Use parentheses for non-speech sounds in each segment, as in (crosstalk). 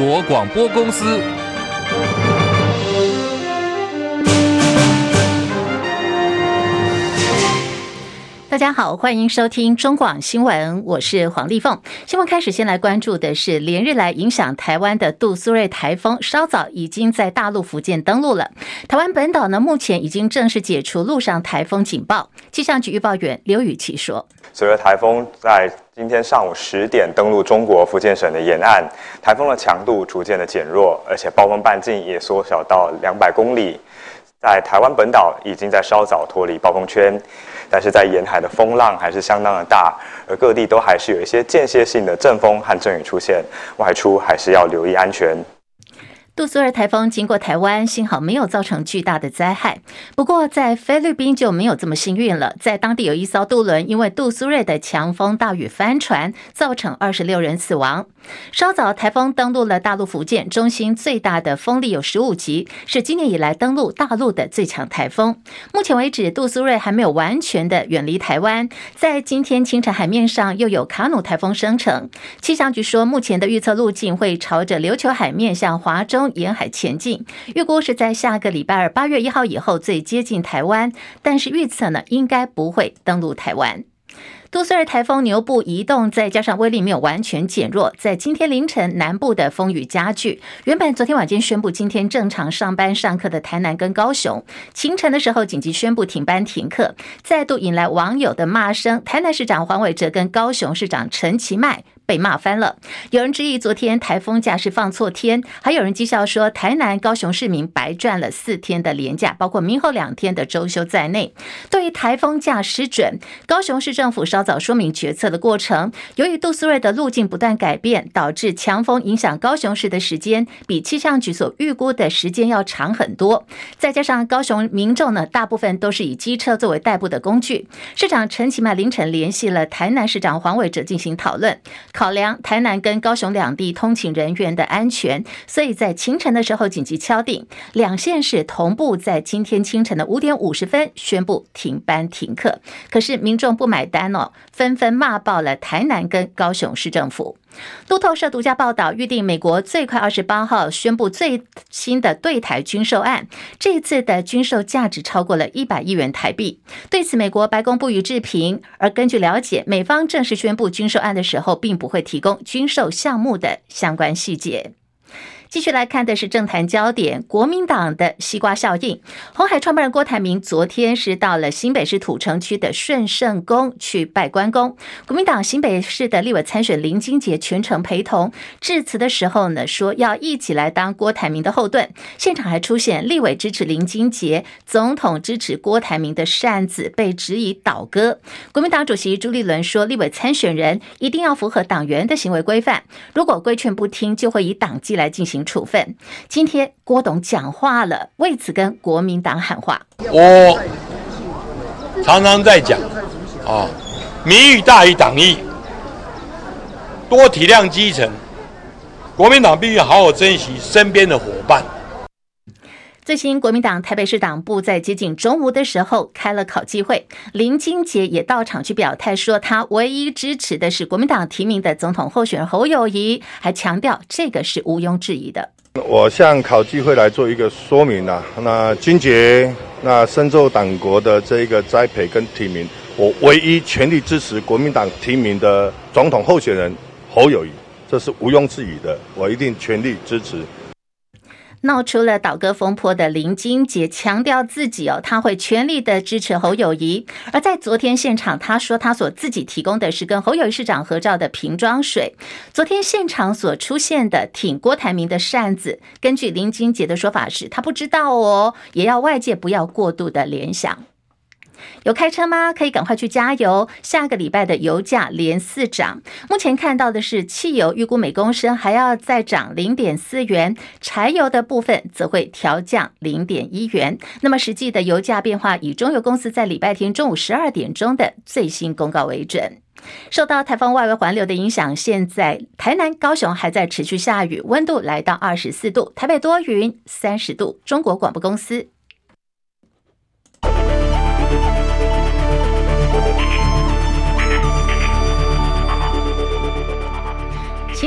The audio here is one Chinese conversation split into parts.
国广播公司。大家好，欢迎收听中广新闻，我是黄丽凤。新闻开始，先来关注的是连日来影响台湾的杜苏芮台风，稍早已经在大陆福建登陆了。台湾本岛呢，目前已经正式解除陆上台风警报。气象局预报员刘雨琦说：“随着台风在今天上午十点登陆中国福建省的沿岸，台风的强度逐渐的减弱，而且暴风半径也缩小到两百公里。在台湾本岛已经在稍早脱离暴风圈。”但是在沿海的风浪还是相当的大，而各地都还是有一些间歇性的阵风和阵雨出现，外出还是要留意安全。杜苏芮台风经过台湾，幸好没有造成巨大的灾害。不过，在菲律宾就没有这么幸运了。在当地有一艘渡轮因为杜苏芮的强风大雨翻船，造成二十六人死亡。稍早，台风登陆了大陆福建，中心最大的风力有十五级，是今年以来登陆大陆的最强台风。目前为止，杜苏芮还没有完全的远离台湾。在今天清晨，海面上又有卡努台风生成。气象局说，目前的预测路径会朝着琉球海面向华中。沿海前进，预估是在下个礼拜二八月一号以后最接近台湾，但是预测呢，应该不会登陆台湾。杜苏芮台风牛步移动，再加上威力没有完全减弱，在今天凌晨南部的风雨加剧。原本昨天晚间宣布今天正常上班上课的台南跟高雄，清晨的时候紧急宣布停班停课，再度引来网友的骂声。台南市长黄伟哲跟高雄市长陈其迈。被骂翻了，有人质疑昨天台风假是放错天，还有人讥笑说台南、高雄市民白赚了四天的连假，包括明后两天的周休在内。对于台风假失准，高雄市政府稍早说明决策的过程。由于杜苏芮的路径不断改变，导致强风影响高雄市的时间比气象局所预估的时间要长很多。再加上高雄民众呢，大部分都是以机车作为代步的工具。市长陈其迈凌晨联系了台南市长黄伟哲进行讨论。考量台南跟高雄两地通勤人员的安全，所以在清晨的时候紧急敲定，两县市同步在今天清晨的五点五十分宣布停班停课。可是民众不买单哦，纷纷骂爆了台南跟高雄市政府。路透社独家报道，预定美国最快二十八号宣布最新的对台军售案。这次的军售价值超过了一百亿元台币。对此，美国白宫不予置评。而根据了解，美方正式宣布军售案的时候，并不会提供军售项目的相关细节。继续来看的是政坛焦点，国民党的西瓜效应。红海创办人郭台铭昨天是到了新北市土城区的顺圣宫去拜关公，国民党新北市的立委参选林金杰全程陪同。致辞的时候呢，说要一起来当郭台铭的后盾。现场还出现立委支持林金杰，总统支持郭台铭的扇子被质疑倒戈。国民党主席朱立伦说，立委参选人一定要符合党员的行为规范，如果规劝不听，就会以党纪来进行。处分。今天郭董讲话了，为此跟国民党喊话。我常常在讲啊，民意大于党意，多体谅基层。国民党必须好好珍惜身边的伙伴。最新国民党台北市党部在接近中午的时候开了考纪会，林金杰也到场去表态，说他唯一支持的是国民党提名的总统候选人侯友宜，还强调这个是毋庸置疑的。我向考纪会来做一个说明啊，那金杰那深受党国的这一个栽培跟提名，我唯一全力支持国民党提名的总统候选人侯友宜，这是毋庸置疑的，我一定全力支持。闹出了倒戈风波的林金杰强调自己哦，他会全力的支持侯友谊。而在昨天现场，他说他所自己提供的是跟侯友谊市长合照的瓶装水。昨天现场所出现的挺郭台铭的扇子，根据林金杰的说法是，他不知道哦，也要外界不要过度的联想。有开车吗？可以赶快去加油。下个礼拜的油价连四涨，目前看到的是汽油预估每公升还要再涨零点四元，柴油的部分则会调降零点一元。那么实际的油价变化，以中油公司在礼拜天中午十二点钟的最新公告为准。受到台风外围环流的影响，现在台南、高雄还在持续下雨，温度来到二十四度，台北多云三十度。中国广播公司。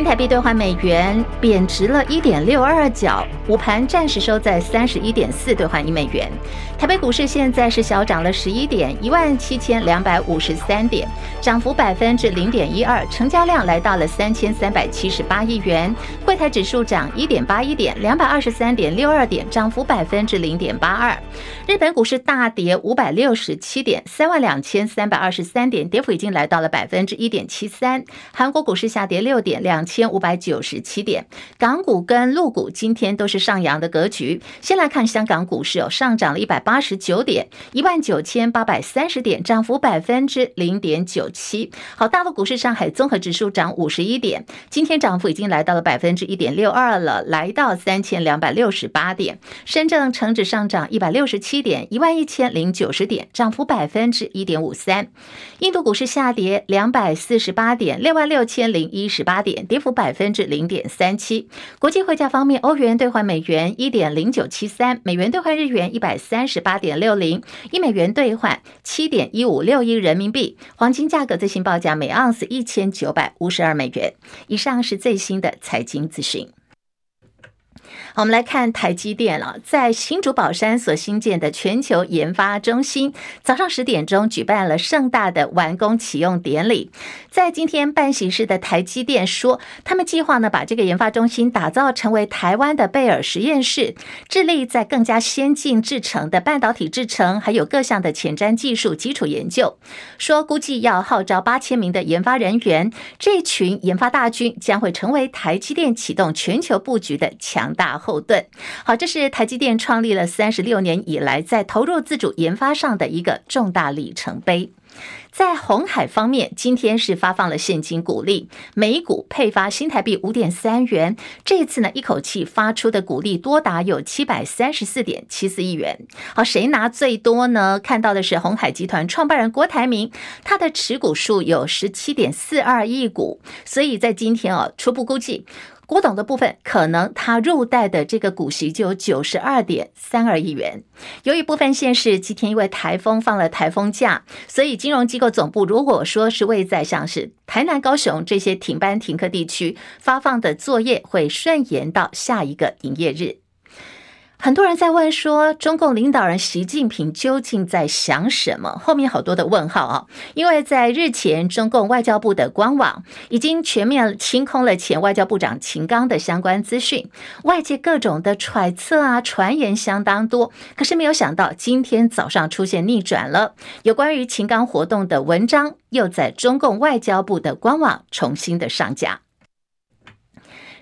新台币兑换美元贬值了一点六二角，午盘暂时收在三十一点四兑换一美元。台北股市现在是小涨了十一点，一万七千两百五十三点，涨幅百分之零点一二，成交量来到了三千三百七十八亿元。柜台指数涨一点八一点，两百二十三点六二点，涨幅百分之零点八二。日本股市大跌五百六十七点，三万两千三百二十三点，跌幅已经来到了百分之一点七三。韩国股市下跌六点，两千五百九十七点。港股跟陆股今天都是上扬的格局。先来看香港股市哦，上涨了一百八十九点，一万九千八百三十点，涨幅百分之零点九七。好，大陆股市上海综合指数涨五十一点，今天涨幅已经来到了百分之一点六二了，来到三千两百六十八点。深圳成指上涨一百六十七点，一万一千零九十点，涨幅百分之一点五三。印度股市下跌两百四十八点，六万六千零一十八点，跌幅百分之零点三七。国际汇价方面，欧元兑换美元一点零九七三，美元兑换日元一百三十八点六零，一美元兑换七点一五六一人民币。黄金价格最新报价每盎司一千九百五十二美元。以上是最新的财经资讯。我们来看台积电了，在新竹宝山所新建的全球研发中心，早上十点钟举办了盛大的完工启用典礼。在今天办喜事的台积电说，他们计划呢把这个研发中心打造成为台湾的贝尔实验室，致力在更加先进制程的半导体制程，还有各项的前瞻技术基础研究。说估计要号召八千名的研发人员，这群研发大军将会成为台积电启动全球布局的强大后盾。好，这是台积电创立了三十六年以来，在投入自主研发上的一个重大里程碑。在鸿海方面，今天是发放了现金股利，每股配发新台币五点三元。这次呢，一口气发出的股利多达有七百三十四点七四亿元。好，谁拿最多呢？看到的是鸿海集团创办人郭台铭，他的持股数有十七点四二亿股，所以在今天啊，初步估计。郭董的部分，可能他入袋的这个股息就有九十二点三二亿元。由于部分县市今天因为台风放了台风假，所以金融机构总部如果说是位在像是台南、高雄这些停班停课地区，发放的作业会顺延到下一个营业日。很多人在问说，中共领导人习近平究竟在想什么？后面好多的问号啊！因为在日前，中共外交部的官网已经全面清空了前外交部长秦刚的相关资讯，外界各种的揣测啊、传言相当多。可是没有想到，今天早上出现逆转了，有关于秦刚活动的文章又在中共外交部的官网重新的上架。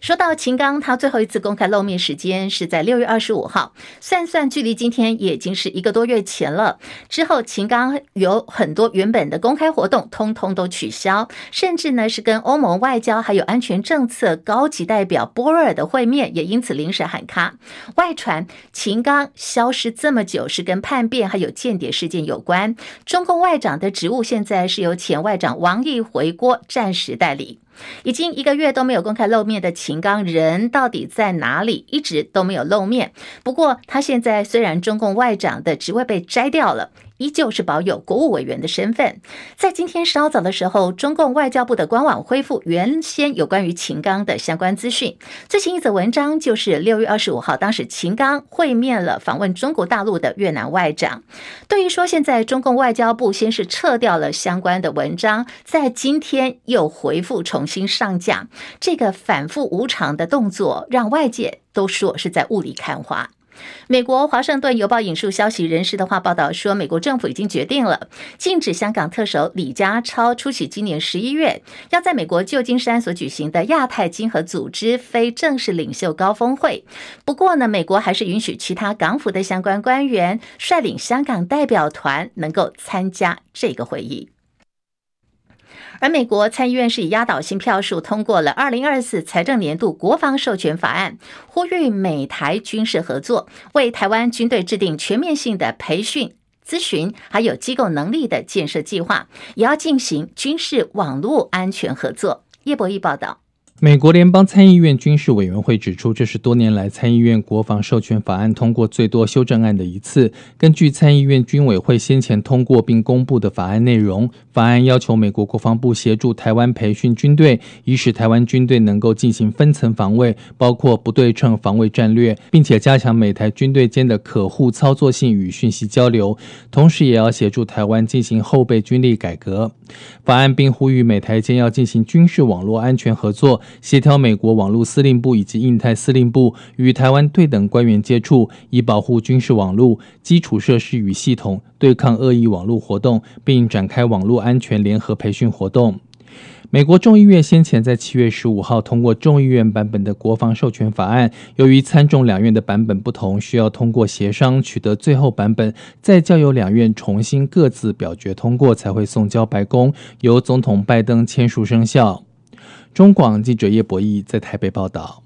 说到秦刚，他最后一次公开露面时间是在六月二十五号，算算距离今天也已经是一个多月前了。之后，秦刚有很多原本的公开活动，通通都取消，甚至呢是跟欧盟外交还有安全政策高级代表波瑞尔的会面，也因此临时喊卡。外传秦刚消失这么久，是跟叛变还有间谍事件有关。中共外长的职务现在是由前外长王毅回国暂时代理。已经一个月都没有公开露面的秦刚人到底在哪里？一直都没有露面。不过他现在虽然中共外长的职位被摘掉了。依旧是保有国务委员的身份。在今天稍早的时候，中共外交部的官网恢复原先有关于秦刚的相关资讯。最新一则文章就是六月二十五号，当时秦刚会面了访问中国大陆的越南外长。对于说现在中共外交部先是撤掉了相关的文章，在今天又回复重新上架，这个反复无常的动作，让外界都说是在雾里看花。美国《华盛顿邮报》引述消息人士的话报道说，美国政府已经决定了禁止香港特首李家超出席今年十一月要在美国旧金山所举行的亚太经合组织非正式领袖高峰会。不过呢，美国还是允许其他港府的相关官员率领香港代表团能够参加这个会议。而美国参议院是以压倒性票数通过了二零二四财政年度国防授权法案，呼吁美台军事合作，为台湾军队制定全面性的培训、咨询，还有机构能力的建设计划，也要进行军事网络安全合作。叶博弈报道。美国联邦参议院军事委员会指出，这是多年来参议院国防授权法案通过最多修正案的一次。根据参议院军委会先前通过并公布的法案内容，法案要求美国国防部协助台湾培训军队，以使台湾军队能够进行分层防卫，包括不对称防卫战略，并且加强美台军队间的可互操作性与讯息交流，同时也要协助台湾进行后备军力改革。法案并呼吁美台间要进行军事网络安全合作。协调美国网络司令部以及印太司令部与台湾对等官员接触，以保护军事网络基础设施与系统，对抗恶意网络活动，并展开网络安全联合培训活动。美国众议院先前在七月十五号通过众议院版本的国防授权法案，由于参众两院的版本不同，需要通过协商取得最后版本，再交由两院重新各自表决通过，才会送交白宫，由总统拜登签署生效。中广记者叶博义在台北报道。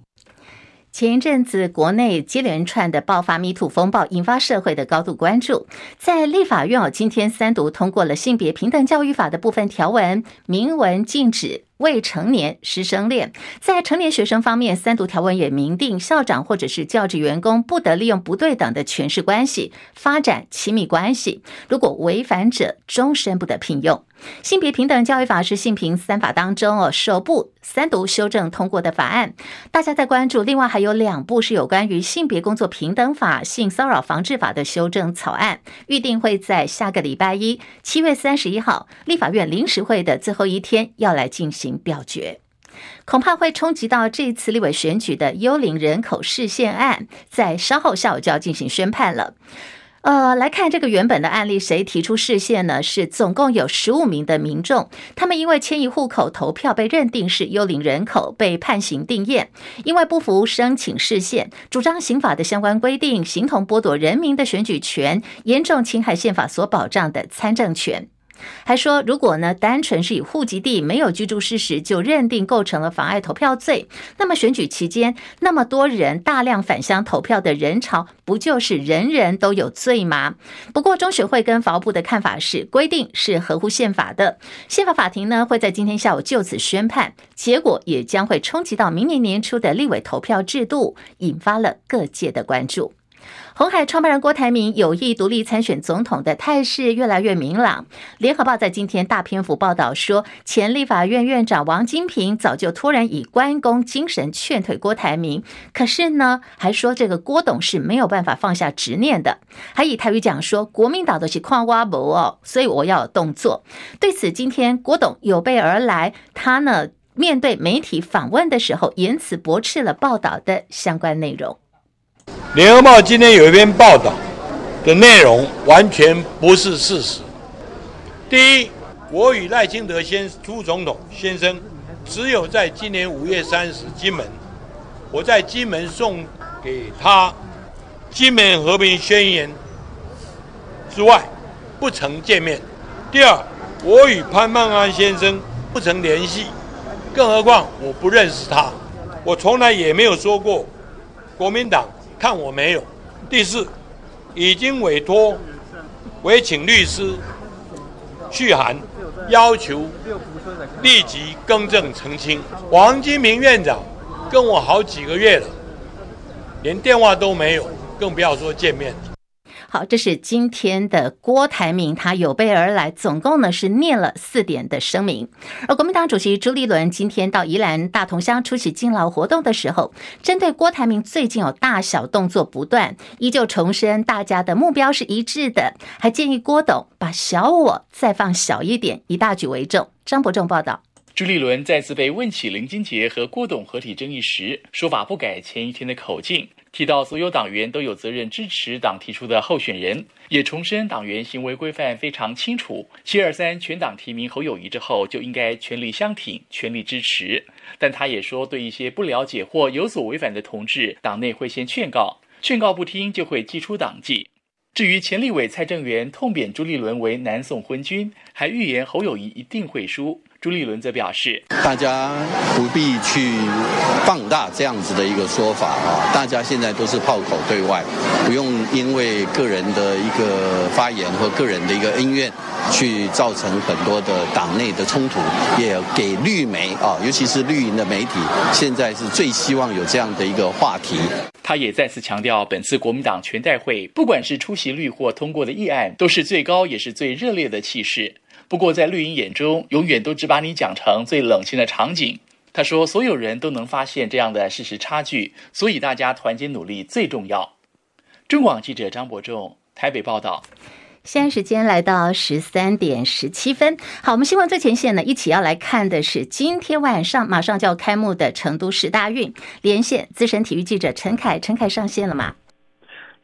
前一阵子，国内接连串的爆发 MeToo 风暴，引发社会的高度关注。在立法院哦，今天三读通过了性别平等教育法的部分条文，明文禁止。未成年师生恋，在成年学生方面，三读条文也明定，校长或者是教职员工不得利用不对等的权势关系发展亲密关系，如果违反者，终身不得聘用。性别平等教育法是性平三法当中哦首部三读修正通过的法案，大家在关注。另外还有两部是有关于性别工作平等法、性骚扰防治法的修正草案，预定会在下个礼拜一，七月三十一号立法院临时会的最后一天要来进行。表决恐怕会冲击到这次立委选举的幽灵人口释宪案，在稍后下午就要进行宣判了。呃，来看这个原本的案例，谁提出释宪呢？是总共有十五名的民众，他们因为迁移户口投票被认定是幽灵人口，被判刑定谳，因为不服申请释宪，主张刑法的相关规定，形同剥夺人民的选举权，严重侵害宪法所保障的参政权。还说，如果呢，单纯是以户籍地没有居住事实就认定构成了妨碍投票罪，那么选举期间那么多人大量返乡投票的人潮，不就是人人都有罪吗？不过中学会跟法务部的看法是，规定是合乎宪法的，宪法法庭呢会在今天下午就此宣判，结果也将会冲击到明年年初的立委投票制度，引发了各界的关注。红海创办人郭台铭有意独立参选总统的态势越来越明朗。联合报在今天大篇幅报道说，前立法院院长王金平早就突然以关公精神劝退郭台铭，可是呢，还说这个郭董是没有办法放下执念的，还以台语讲说国民党都是矿挖无哦，所以我要有动作。对此，今天郭董有备而来，他呢面对媒体访问的时候，言辞驳斥了报道的相关内容。联合报今天有一篇报道的内容完全不是事实。第一，我与赖清德先副总统先生只有在今年五月三十金门，我在金门送给他《金门和平宣言》之外，不曾见面。第二，我与潘孟安先生不曾联系，更何况我不认识他，我从来也没有说过国民党。看我没有。第四，已经委托，委请律师续函，要求立即更正澄清。王金明院长跟我好几个月了，连电话都没有，更不要说见面。好，这是今天的郭台铭，他有备而来，总共呢是念了四点的声明。而国民党主席朱立伦今天到宜兰大同乡出席敬老活动的时候，针对郭台铭最近有大小动作不断，依旧重申大家的目标是一致的，还建议郭董把小我再放小一点，以大局为重。张伯仲报道。朱立伦再次被问起林金杰和郭董合体争议时，说法不改前一天的口径。提到所有党员都有责任支持党提出的候选人，也重申党员行为规范非常清楚。七二三全党提名侯友谊之后，就应该全力相挺、全力支持。但他也说，对一些不了解或有所违反的同志，党内会先劝告，劝告不听就会祭出党纪。至于前立委蔡正元痛扁朱立伦为南宋昏君，还预言侯友谊一定会输。朱立伦则表示，大家不必去放大这样子的一个说法啊，大家现在都是炮口对外，不用因为个人的一个发言和个人的一个恩怨，去造成很多的党内的冲突，也给绿媒啊，尤其是绿营的媒体，现在是最希望有这样的一个话题。他也再次强调，本次国民党全代会，不管是出席率或通过的议案，都是最高也是最热烈的气势。不过，在绿营眼中，永远都只把你讲成最冷清的场景。他说，所有人都能发现这样的事实差距，所以大家团结努力最重要。中广记者张伯仲台北报道。现在时间来到十三点十七分。好，我们新闻最前线呢，一起要来看的是今天晚上马上就要开幕的成都世大运。连线资深体育记者陈凯，陈凯上线了吗？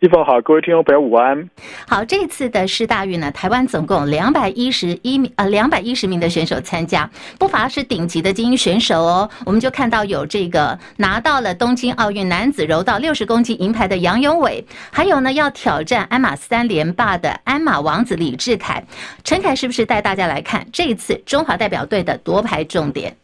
一峰好，各位听众朋友午安。好，这次的世大运呢，台湾总共两百一十一名呃两百一十名的选手参加，不乏是顶级的精英选手哦。我们就看到有这个拿到了东京奥运男子柔道六十公斤银牌的杨永伟，还有呢要挑战鞍马三连霸的鞍马王子李志凯。陈凯是不是带大家来看这一次中华代表队的夺牌重点？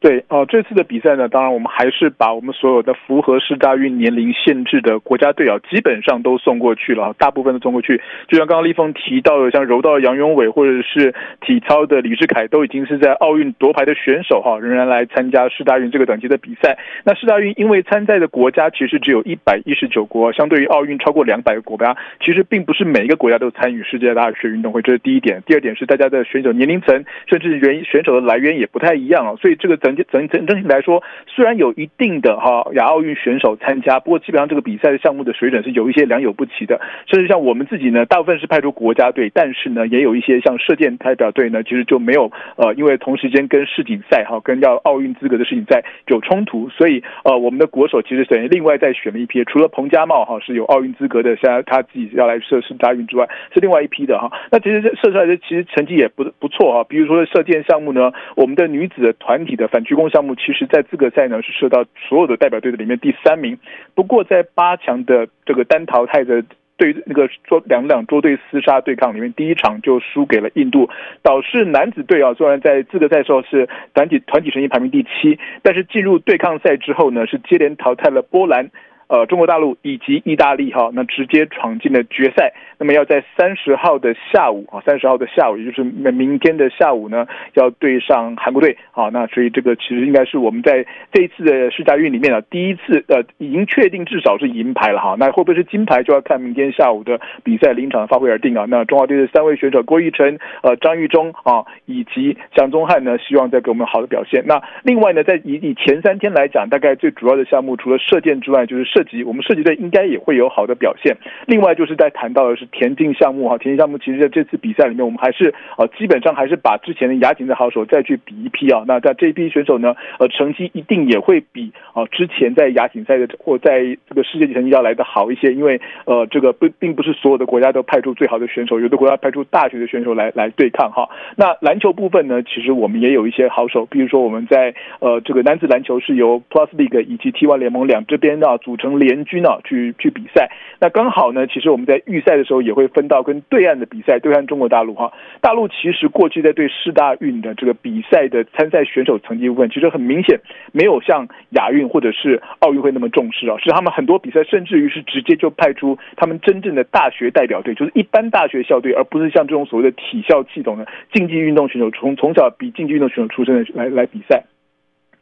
对哦，这次的比赛呢，当然我们还是把我们所有的符合世大运年龄限制的国家队啊，基本上都送过去了，大部分都送过去。就像刚刚立峰提到的，像柔道的杨勇伟或者是体操的李志凯，都已经是在奥运夺牌的选手哈，仍然来参加世大运这个等级的比赛。那世大运因为参赛的国家其实只有一百一十九国，相对于奥运超过两百个国家，其实并不是每一个国家都参与世界大学运动会，这是第一点。第二点是大家的选手年龄层，甚至原选手的来源也不太一样啊，所以这个在整整整整体来说，虽然有一定的哈亚奥运选手参加，不过基本上这个比赛的项目的水准是有一些良莠不齐的。甚至像我们自己呢，大部分是派出国家队，但是呢，也有一些像射箭代表队呢，其实就没有呃，因为同时间跟世锦赛哈，跟要奥运资格的世锦赛有冲突，所以呃，我们的国手其实等于另外再选了一批，除了彭家茂哈是有奥运资格的，现在他自己要来射世大运之外，是另外一批的哈。那其实这射出来的其实成绩也不不错啊，比如说射箭项目呢，我们的女子团体的鞠躬项目，其实，在资格赛呢是射到所有的代表队的里面第三名。不过，在八强的这个单淘汰的对那个桌两两桌队厮杀对抗里面，第一场就输给了印度，导致男子队啊虽然在资格赛时候是团体团体成绩排名第七，但是进入对抗赛之后呢，是接连淘汰了波兰。呃，中国大陆以及意大利哈，那直接闯进了决赛。那么要在三十号的下午啊，三十号的下午，也就是明天的下午呢，要对上韩国队。啊，那所以这个其实应该是我们在这一次的世大运里面啊，第一次呃，已经确定至少是银牌了哈。那会不会是金牌，就要看明天下午的比赛临场发挥而定啊。那中华队的三位选手郭彧辰、呃张玉忠啊，以及蒋宗翰呢，希望再给我们好的表现。那另外呢，在以以前三天来讲，大概最主要的项目除了射箭之外，就是射。涉及，我们射击队应该也会有好的表现。另外，就是在谈到的是田径项目哈，田径项目其实在这次比赛里面，我们还是呃基本上还是把之前的亚锦的好手再去比一批啊。那在这一批选手呢，呃，成绩一定也会比啊之前在亚锦赛的或在这个世界级成绩要来的好一些，因为呃这个不并不是所有的国家都派出最好的选手，有的国家派出大学的选手来来对抗哈。那篮球部分呢，其实我们也有一些好手，比如说我们在呃这个男子篮球是由 Plus League 以及 T1 联盟两这边啊组成。联军啊，去去比赛，那刚好呢。其实我们在预赛的时候也会分到跟对岸的比赛，对岸中国大陆哈。大陆其实过去在对世大运的这个比赛的参赛选手成绩部分，其实很明显没有像亚运或者是奥运会那么重视啊。是他们很多比赛，甚至于是直接就派出他们真正的大学代表队，就是一般大学校队，而不是像这种所谓的体校系统的竞技运动选手，从从小比竞技运动选手出身的来来比赛。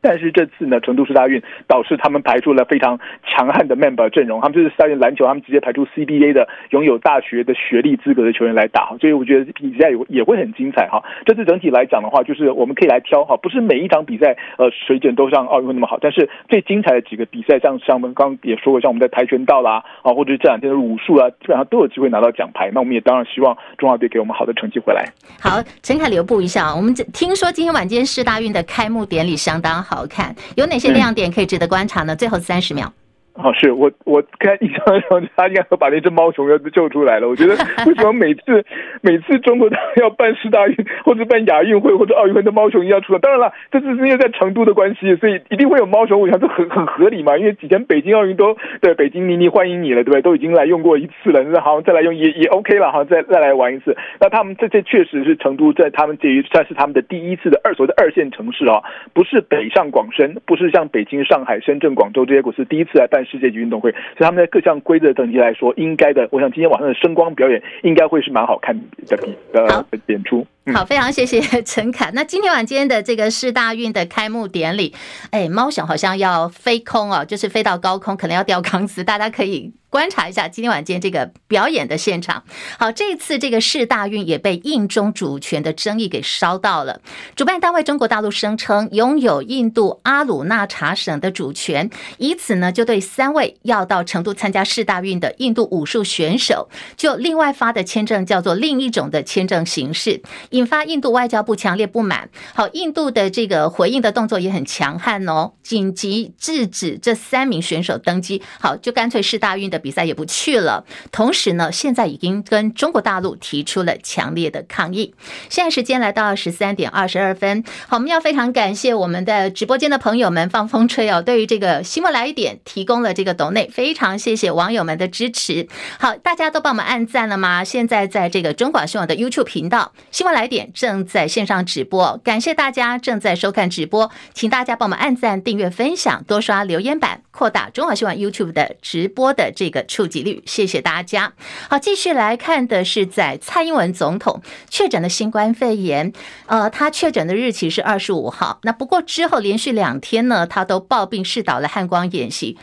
但是这次呢，成都市大运导致他们排出了非常强悍的 member 阵容，他们就是世大运篮球，他们直接排出 CBA 的拥有大学的学历资格的球员来打，所以我觉得比赛也也会很精彩哈。这次整体来讲的话，就是我们可以来挑哈，不是每一场比赛呃水准都像奥运会那么好，但是最精彩的几个比赛，像像我们刚也说过，像我们在跆拳道啦啊，或者是这两天的武术啊，基本上都有机会拿到奖牌。那我们也当然希望中华队给我们好的成绩回来。好，陈凯留步一下，我们听说今天晚间世大运的开幕典礼相当好。好看，有哪些亮点可以值得观察呢？最后三十秒。哦，是我我看印象中他应该会把那只猫熊要救出来了。我觉得 (laughs) 为什么每次每次中国要办世大运或者办亚运会或者奥运会的猫熊一定要出来？当然了，这是因为在成都的关系，所以一定会有猫熊。我想这很很合理嘛，因为以前北京奥运都对北京妮妮欢迎你了，对不对？都已经来用过一次了，那好像再来用也也 OK 了，好像再再来玩一次。那他们这这确实是成都在他们这一算是他们的第一次的二所谓的二线城市啊，不是北上广深，不是像北京、上海、深圳、广州这些国是第一次来办。世界级运动会，所以他们在各项规则等级来说，应该的，我想今天晚上的声光表演应该会是蛮好看的比的演出。好，非常谢谢陈凯。那今天晚间的这个世大运的开幕典礼，哎，猫想好像要飞空哦，就是飞到高空，可能要掉钢丝，大家可以。观察一下今天晚间这个表演的现场。好，这次这个世大运也被印中主权的争议给烧到了。主办单位中国大陆声称拥有印度阿鲁纳查省的主权，以此呢就对三位要到成都参加世大运的印度武术选手，就另外发的签证叫做另一种的签证形式，引发印度外交部强烈不满。好，印度的这个回应的动作也很强悍哦，紧急制止这三名选手登机。好，就干脆世大运的。比赛也不去了，同时呢，现在已经跟中国大陆提出了强烈的抗议。现在时间来到十三点二十二分，好，我们要非常感谢我们的直播间的朋友们放风吹哦，对于这个新闻来一点提供了这个抖内，非常谢谢网友们的支持。好，大家都帮我们按赞了吗？现在在这个中广新闻的 YouTube 频道，新闻来点正在线上直播，感谢大家正在收看直播，请大家帮我们按赞、订阅、分享，多刷留言板，扩大中华新闻 YouTube 的直播的这个。触及率，谢谢大家。好，继续来看的是在蔡英文总统确诊的新冠肺炎，呃，他确诊的日期是二十五号。那不过之后连续两天呢，他都抱病视导了汉光演习。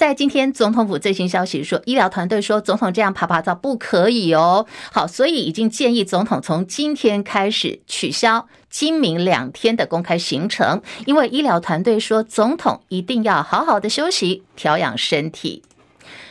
在今天总统府最新消息说，医疗团队说总统这样爬爬照不可以哦。好，所以已经建议总统从今天开始取消今明两天的公开行程，因为医疗团队说总统一定要好好的休息，调养身体。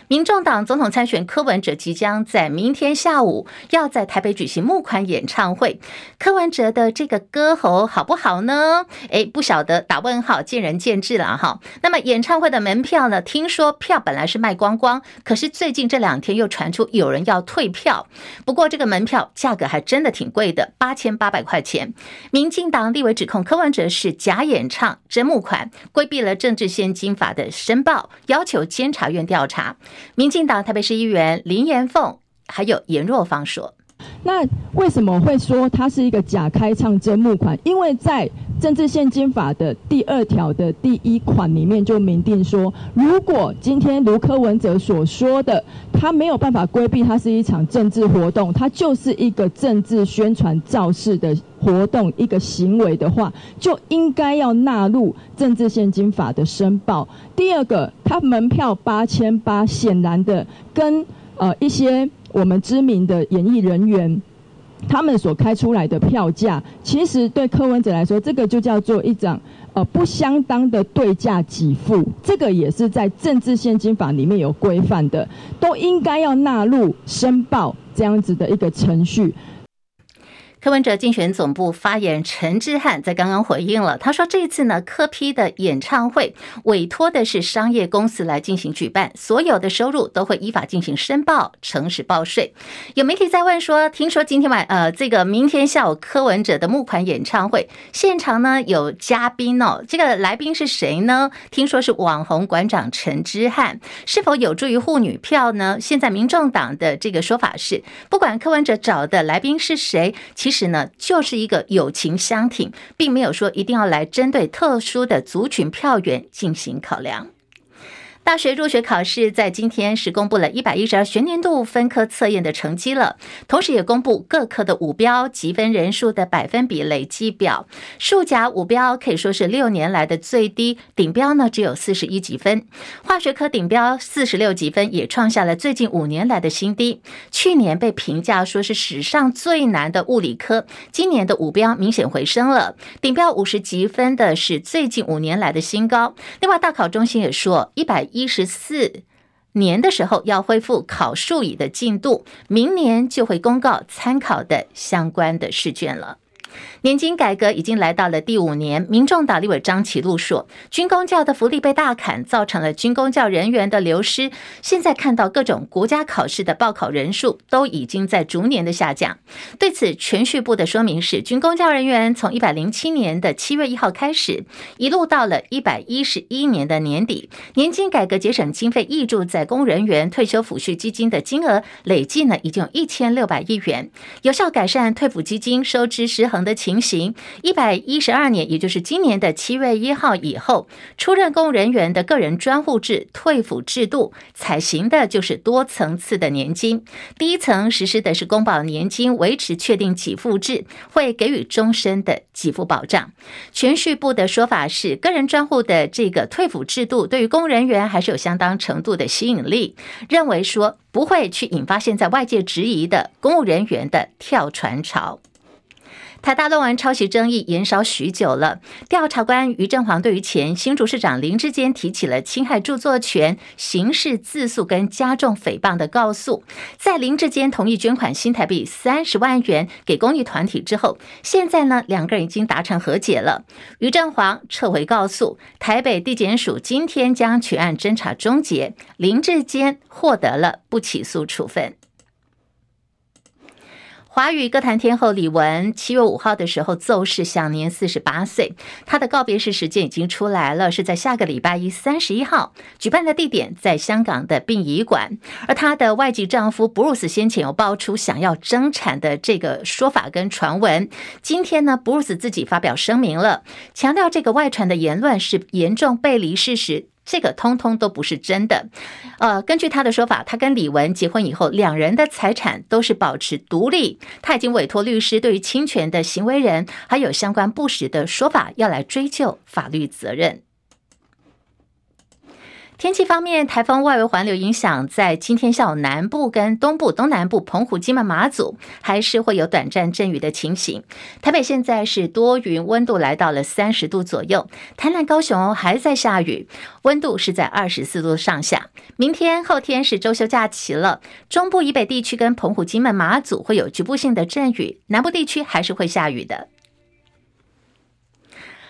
民众党总统参选柯文哲即将在明天下午要在台北举行募款演唱会。柯文哲的这个歌喉好不好呢？诶，不晓得，打问号，见仁见智了哈。那么演唱会的门票呢？听说票本来是卖光光，可是最近这两天又传出有人要退票。不过这个门票价格还真的挺贵的，八千八百块钱。民进党立委指控柯文哲是假演唱真募款，规避了政治献金法的申报，要求监察院调查。民进党台北市议员林延凤还有颜若芳说：“那为什么会说它是一个假开唱真募款？因为在政治献金法的第二条的第一款里面就明定说，如果今天卢柯文哲所说的，他没有办法规避，它是一场政治活动，它就是一个政治宣传造势的活动，一个行为的话，就应该要纳入政治献金法的申报。第二个，他门票八千八，显然的跟呃一些我们知名的演艺人员。”他们所开出来的票价，其实对柯文哲来说，这个就叫做一张呃不相当的对价给付，这个也是在政治献金法里面有规范的，都应该要纳入申报这样子的一个程序。柯文哲竞选总部发言人陈之汉在刚刚回应了，他说：“这次呢，柯批的演唱会委托的是商业公司来进行举办，所有的收入都会依法进行申报，诚实报税。”有媒体在问说：“听说今天晚呃，这个明天下午柯文哲的募款演唱会现场呢有嘉宾哦，这个来宾是谁呢？听说是网红馆长陈之汉，是否有助于护女票呢？现在民众党的这个说法是，不管柯文哲找的来宾是谁，其其实呢，就是一个友情相挺，并没有说一定要来针对特殊的族群票源进行考量。大学入学考试在今天是公布了一百一十二学年度分科测验的成绩了，同时也公布各科的五标积分人数的百分比累积表。数甲五标可以说是六年来的最低，顶标呢只有四十一级分。化学科顶标四十六级分，也创下了最近五年来的新低。去年被评价说是史上最难的物理科，今年的五标明显回升了，顶标五十级分的是最近五年来的新高。另外，大考中心也说一百一。十四年的时候要恢复考数语的进度，明年就会公告参考的相关的试卷了。年金改革已经来到了第五年，民众党立委张启禄说，军工教的福利被大砍，造成了军工教人员的流失。现在看到各种国家考试的报考人数都已经在逐年的下降。对此，銓叙部的说明是，军工教人员从一百零七年的七月一号开始，一路到了一百一十一年的年底，年金改革节省经费挹注在公人员退休抚恤基金的金额累计呢，已经有一千六百亿元，有效改善退抚基金收支失衡的情形。一百一十二年，也就是今年的七月一号以后，出任公务人员的个人专户制退抚制度采行的就是多层次的年金。第一层实施的是公保年金维持确定给付制，会给予终身的给付保障。銓叙部的说法是，个人专户的这个退抚制度对于公务人员还是有相当程度的吸引力，认为说不会去引发现在外界质疑的公务人员的跳船潮。台大论文抄袭争议延烧许久了，调查官于正煌对于前新竹市长林志坚提起了侵害著作权、刑事自诉跟加重诽谤的告诉。在林志坚同意捐款新台币三十万元给公益团体之后，现在呢，两个人已经达成和解了。于正煌撤回告诉，台北地检署今天将全案侦查终结，林志坚获得了不起诉处分。华语歌坛天后李玟七月五号的时候奏逝，享年四十八岁。她的告别式时间已经出来了，是在下个礼拜一三十一号举办的地点在香港的殡仪馆。而她的外籍丈夫布鲁斯先前有爆出想要争产的这个说法跟传闻，今天呢，布鲁斯自己发表声明了，强调这个外传的言论是严重背离事实。这个通通都不是真的，呃，根据他的说法，他跟李文结婚以后，两人的财产都是保持独立。他已经委托律师对于侵权的行为人还有相关不实的说法要来追究法律责任。天气方面，台风外围环流影响，在今天下午南部跟东部、东南部、澎湖、金门、马祖，还是会有短暂阵雨的情形。台北现在是多云，温度来到了三十度左右。台南、高雄还在下雨，温度是在二十四度上下。明天、后天是周休假期了，中部以北地区跟澎湖、金门、马祖会有局部性的阵雨，南部地区还是会下雨的。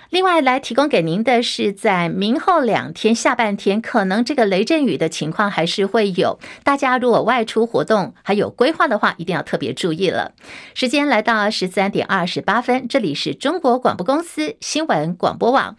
另外，来提供给您的是，在明后两天下半天，可能这个雷阵雨的情况还是会有。大家如果外出活动还有规划的话，一定要特别注意了。时间来到十三点二十八分，这里是中国广播公司新闻广播网，